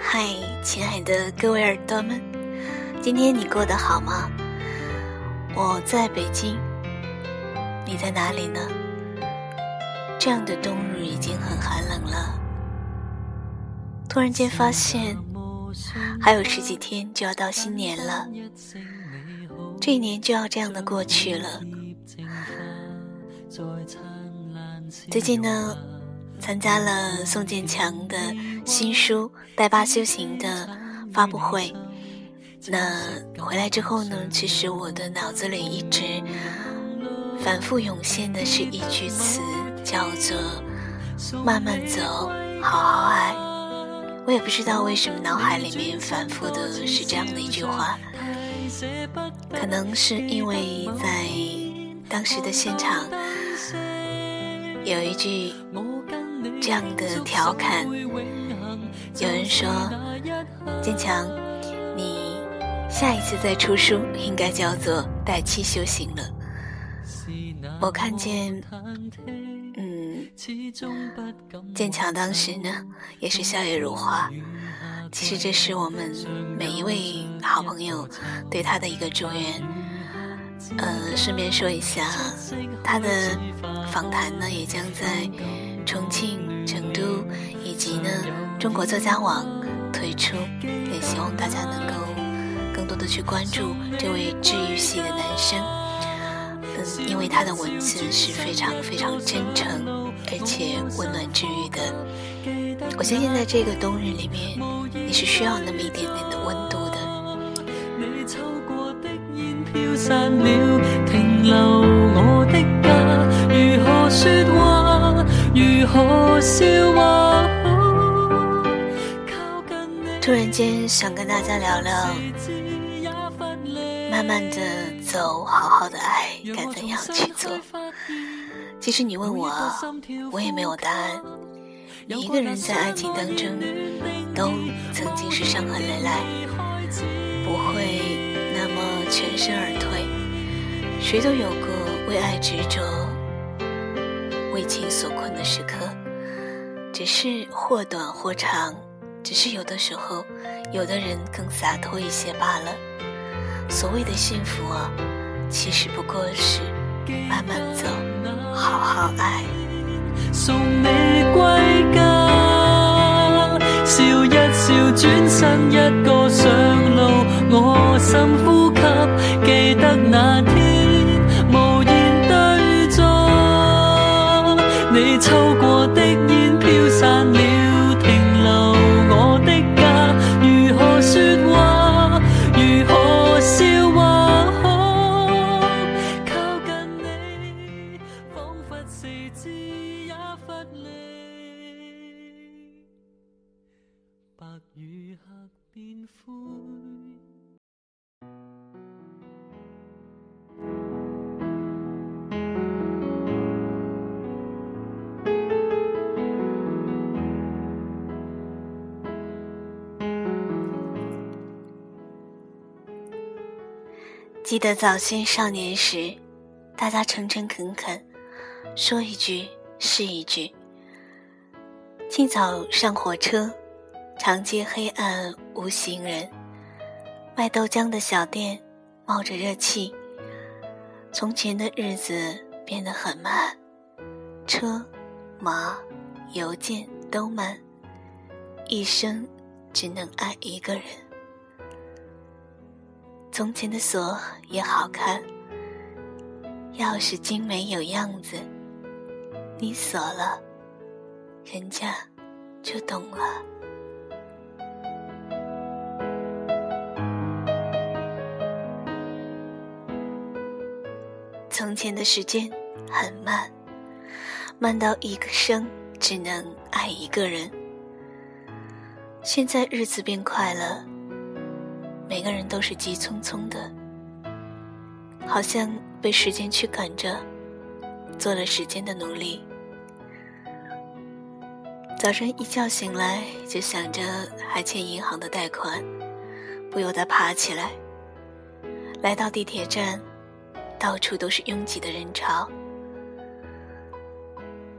嗨，亲爱的各位耳朵们，今天你过得好吗？我在北京，你在哪里呢？这样的冬日已经很寒冷了，突然间发现还有十几天就要到新年了，这一年就要这样的过去了。最近呢？参加了宋建强的新书《带爸修行》的发布会。那回来之后呢？其实我的脑子里一直反复涌现的是一句词，叫做“慢慢走，好好爱”。我也不知道为什么脑海里面反复的是这样的一句话，可能是因为在当时的现场有一句。这样的调侃，有人说：“坚强，你下一次再出书应该叫做《带气修行》了。”我看见，坚强当时呢也是笑靥如花。其实这是我们每一位好朋友对他的一个祝愿。呃，顺便说一下，他的访谈呢也将在。重庆、成都以及呢中国作家网推出，也希望大家能够更多的去关注这位治愈系的男生。嗯，因为他的文字是非常非常真诚，而且温暖治愈的。我相信在这个冬日里面，你是需要那么一点点的温度的。突然间想跟大家聊聊，慢慢的走，好好的爱，该怎样去做？其实你问我，我也没有答案。每一个人在爱情当中，都曾经是伤痕累累，不会那么全身而退。谁都有过为爱执着。为情所困的时刻，只是或短或长，只是有的时候，有的人更洒脱一些罢了。所谓的幸福啊，其实不过是慢慢走，好好爱。送你归家，笑一笑，转身一个上路，我深呼吸，记得那记得早先少年时，大家诚诚恳恳，说一句是一句。清早上火车，长街黑暗无行人，卖豆浆的小店冒着热气。从前的日子变得很慢，车、马、邮件都慢，一生只能爱一个人。从前的锁也好看，钥匙精美有样子。你锁了，人家就懂了。从前的时间很慢，慢到一个生只能爱一个人。现在日子变快了。每个人都是急匆匆的，好像被时间驱赶着，做了时间的奴隶。早晨一觉醒来，就想着还欠银行的贷款，不由得爬起来，来到地铁站，到处都是拥挤的人潮。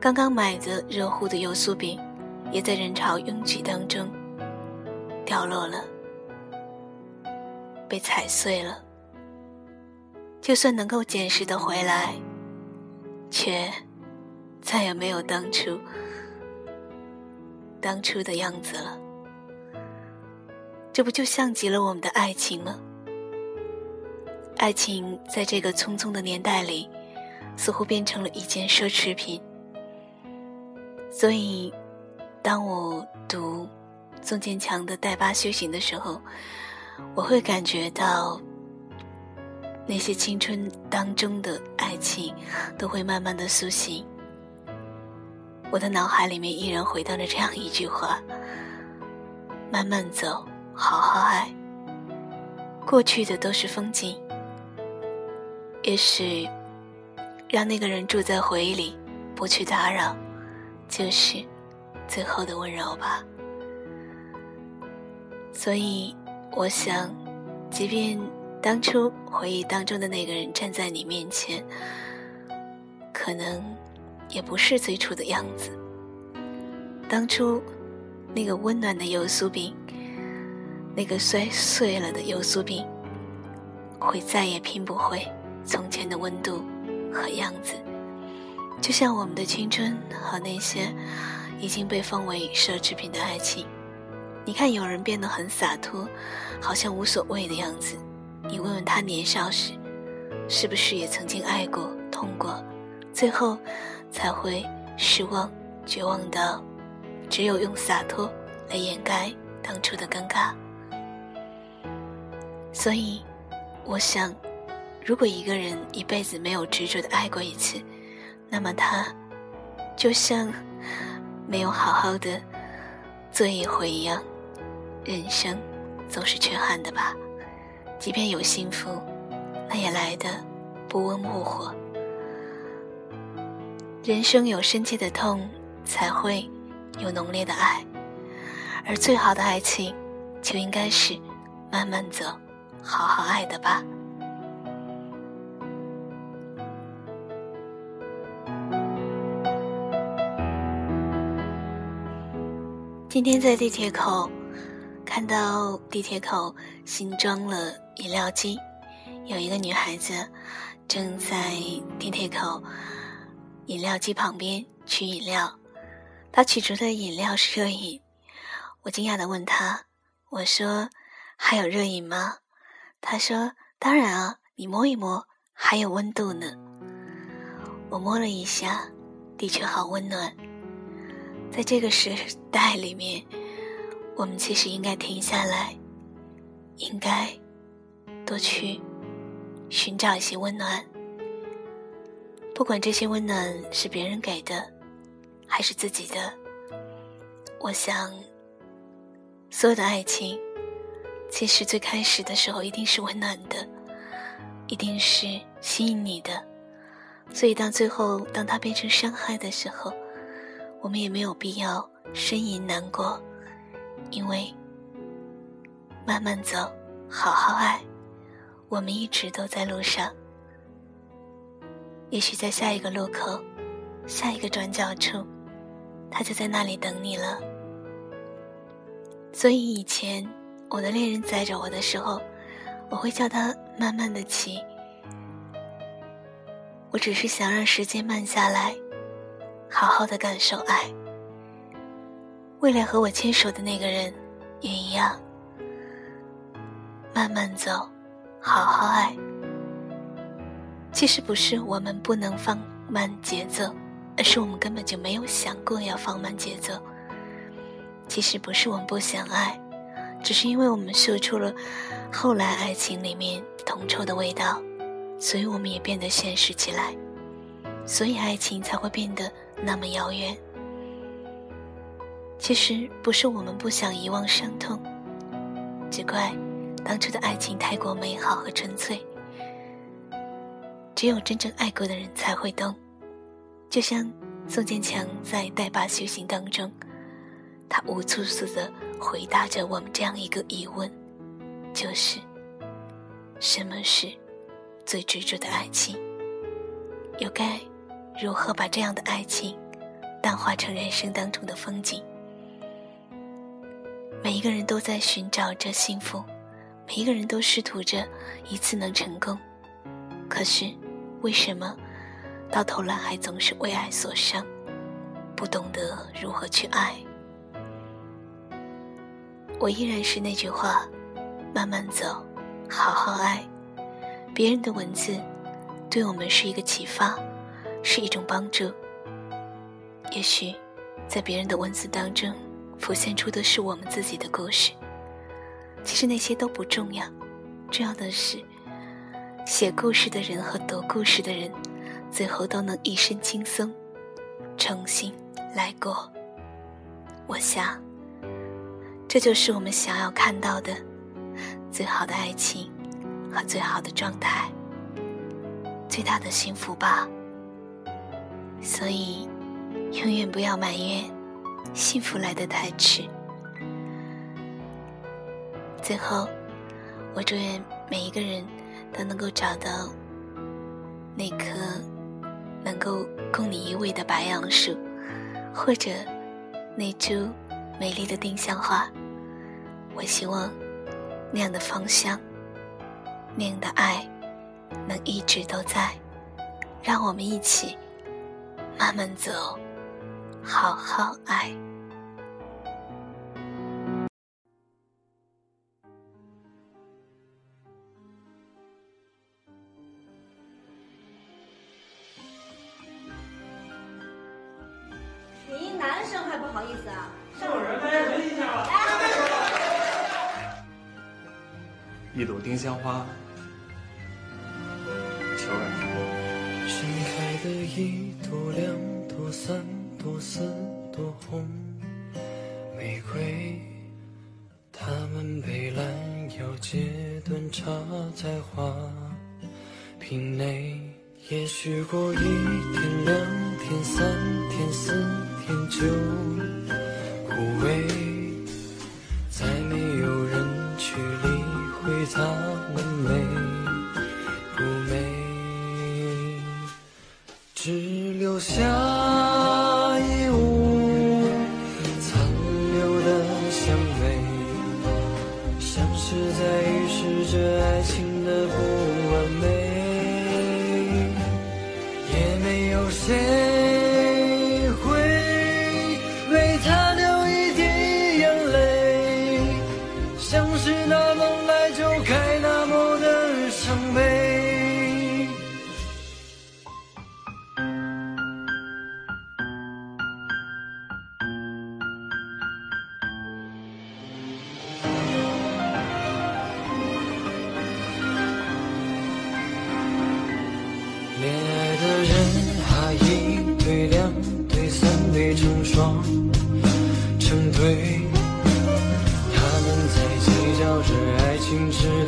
刚刚买的热乎的油酥饼，也在人潮拥挤当中掉落了，被踩碎了。就算能够捡拾的回来，却再也没有当初。当初的样子了，这不就像极了我们的爱情吗？爱情在这个匆匆的年代里，似乎变成了一件奢侈品。所以，当我读宋建强的《带巴修行》的时候，我会感觉到那些青春当中的爱情都会慢慢的苏醒。我的脑海里面依然回荡着这样一句话：慢慢走，好好爱。过去的都是风景，也许让那个人住在回忆里，不去打扰，就是最后的温柔吧。所以，我想，即便当初回忆当中的那个人站在你面前，可能。也不是最初的样子。当初，那个温暖的油酥饼，那个摔碎了的油酥饼，会再也拼不回从前的温度和样子。就像我们的青春和那些已经被奉为奢侈品的爱情。你看，有人变得很洒脱，好像无所谓的样子。你问问他年少时，是不是也曾经爱过、痛过？最后。才会失望、绝望到只有用洒脱来掩盖当初的尴尬。所以，我想，如果一个人一辈子没有执着的爱过一次，那么他就像没有好好的做一回一样，人生总是缺憾的吧。即便有幸福，那也来的不温不火。人生有深切的痛，才会有浓烈的爱，而最好的爱情，就应该是慢慢走，好好爱的吧。今天在地铁口看到地铁口新装了饮料机，有一个女孩子正在地铁口。饮料机旁边取饮料，她取出的饮料是热饮。我惊讶的问她：“我说还有热饮吗？”她说：“当然啊，你摸一摸，还有温度呢。”我摸了一下，的确好温暖。在这个时代里面，我们其实应该停下来，应该多去寻找一些温暖。不管这些温暖是别人给的，还是自己的，我想，所有的爱情，其实最开始的时候一定是温暖的，一定是吸引你的。所以，当最后当它变成伤害的时候，我们也没有必要呻吟难过，因为慢慢走，好好爱，我们一直都在路上。也许在下一个路口，下一个转角处，他就在那里等你了。所以以前我的恋人载着我的时候，我会叫他慢慢的骑。我只是想让时间慢下来，好好的感受爱。未来和我牵手的那个人也一样，慢慢走，好好爱。其实不是我们不能放慢节奏，而是我们根本就没有想过要放慢节奏。其实不是我们不想爱，只是因为我们嗅出了后来爱情里面铜臭的味道，所以我们也变得现实起来，所以爱情才会变得那么遥远。其实不是我们不想遗忘伤痛，只怪当初的爱情太过美好和纯粹。只有真正爱过的人才会懂，就像宋建强在《带把修行》当中他无数次的回答着我们这样一个疑问，就是：什么是最执着的爱情？又该如何把这样的爱情淡化成人生当中的风景？每一个人都在寻找着幸福，每一个人都试图着一次能成功，可是为什么到头来还总是为爱所伤，不懂得如何去爱？我依然是那句话：慢慢走，好好爱。别人的文字对我们是一个启发，是一种帮助。也许在别人的文字当中。浮现出的是我们自己的故事，其实那些都不重要，重要的是写故事的人和读故事的人，最后都能一身轻松，重新来过。我想，这就是我们想要看到的最好的爱情和最好的状态，最大的幸福吧。所以，永远不要埋怨。幸福来得太迟。最后，我祝愿每一个人都能够找到那棵能够供你依偎的白杨树，或者那株美丽的丁香花。我希望那样的芳香，那样的爱，能一直都在。让我们一起慢慢走。好好爱。你一男生还不好意思啊？有人，大家冷静一下吧。一朵丁香花，四。朵红玫瑰，它们被拦腰截断，插在花瓶内。也许过一天、两天、三天、四天就枯萎，只是在预示着爱情的不完美。也没有谁成对。他们在计较着爱情之